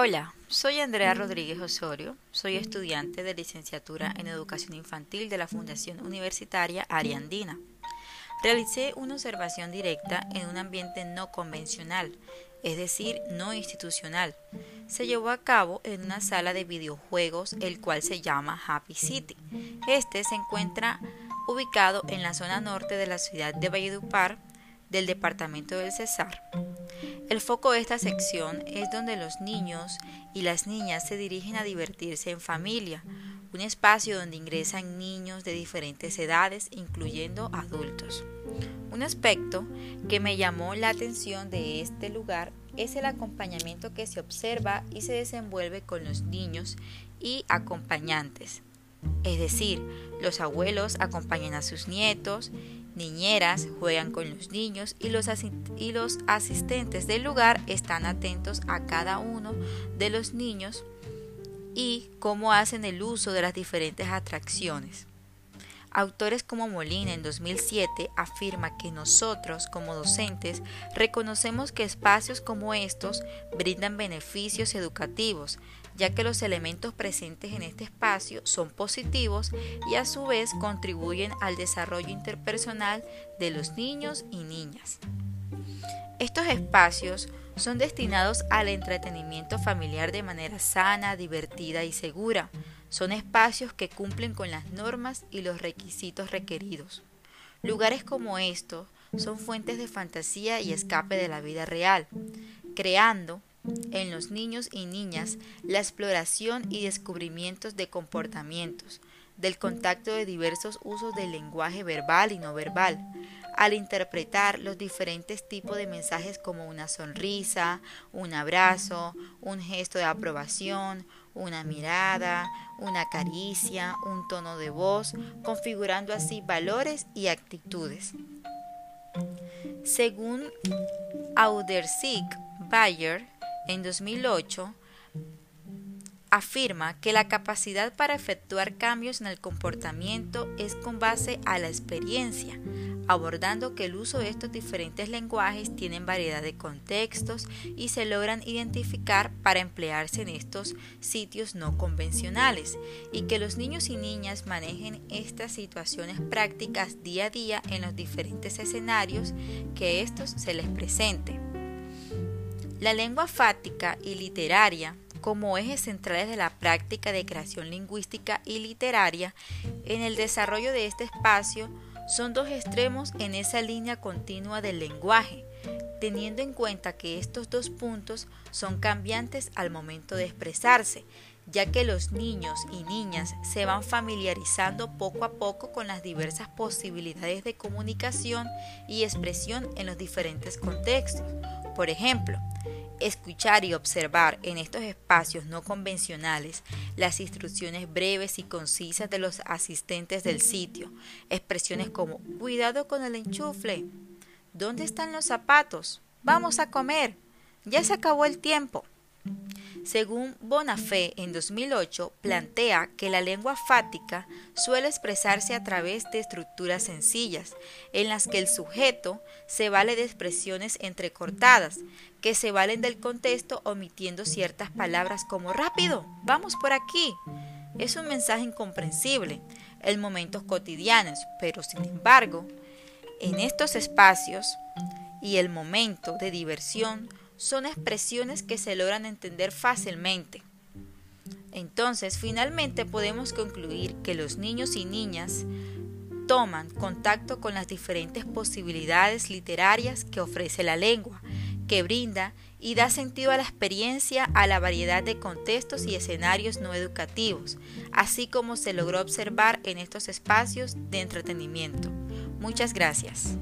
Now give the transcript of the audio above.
Hola, soy Andrea Rodríguez Osorio, soy estudiante de licenciatura en Educación Infantil de la Fundación Universitaria Ariandina. Realicé una observación directa en un ambiente no convencional, es decir, no institucional. Se llevó a cabo en una sala de videojuegos, el cual se llama Happy City. Este se encuentra ubicado en la zona norte de la ciudad de Valledupar, del departamento del Cesar. El foco de esta sección es donde los niños y las niñas se dirigen a divertirse en familia, un espacio donde ingresan niños de diferentes edades, incluyendo adultos. Un aspecto que me llamó la atención de este lugar es el acompañamiento que se observa y se desenvuelve con los niños y acompañantes. Es decir, los abuelos acompañan a sus nietos niñeras juegan con los niños y los, y los asistentes del lugar están atentos a cada uno de los niños y cómo hacen el uso de las diferentes atracciones. Autores como Molina en 2007 afirma que nosotros como docentes reconocemos que espacios como estos brindan beneficios educativos, ya que los elementos presentes en este espacio son positivos y a su vez contribuyen al desarrollo interpersonal de los niños y niñas. Estos espacios son destinados al entretenimiento familiar de manera sana, divertida y segura. Son espacios que cumplen con las normas y los requisitos requeridos. Lugares como estos son fuentes de fantasía y escape de la vida real, creando en los niños y niñas la exploración y descubrimientos de comportamientos, del contacto de diversos usos del lenguaje verbal y no verbal, al interpretar los diferentes tipos de mensajes como una sonrisa, un abrazo, un gesto de aprobación, una mirada, una caricia, un tono de voz, configurando así valores y actitudes. Según Audersig Bayer, en 2008, afirma que la capacidad para efectuar cambios en el comportamiento es con base a la experiencia, abordando que el uso de estos diferentes lenguajes tienen variedad de contextos y se logran identificar para emplearse en estos sitios no convencionales y que los niños y niñas manejen estas situaciones prácticas día a día en los diferentes escenarios que estos se les presenten. La lengua fática y literaria, como ejes centrales de la práctica de creación lingüística y literaria, en el desarrollo de este espacio son dos extremos en esa línea continua del lenguaje, teniendo en cuenta que estos dos puntos son cambiantes al momento de expresarse, ya que los niños y niñas se van familiarizando poco a poco con las diversas posibilidades de comunicación y expresión en los diferentes contextos. Por ejemplo, escuchar y observar en estos espacios no convencionales las instrucciones breves y concisas de los asistentes del sitio, expresiones como cuidado con el enchufle, ¿dónde están los zapatos? Vamos a comer, ya se acabó el tiempo. Según Bonafé en 2008, plantea que la lengua fática suele expresarse a través de estructuras sencillas, en las que el sujeto se vale de expresiones entrecortadas, que se valen del contexto omitiendo ciertas palabras como rápido, vamos por aquí. Es un mensaje incomprensible en momentos cotidianos, pero sin embargo, en estos espacios y el momento de diversión son expresiones que se logran entender fácilmente. Entonces, finalmente podemos concluir que los niños y niñas toman contacto con las diferentes posibilidades literarias que ofrece la lengua, que brinda y da sentido a la experiencia a la variedad de contextos y escenarios no educativos, así como se logró observar en estos espacios de entretenimiento. Muchas gracias.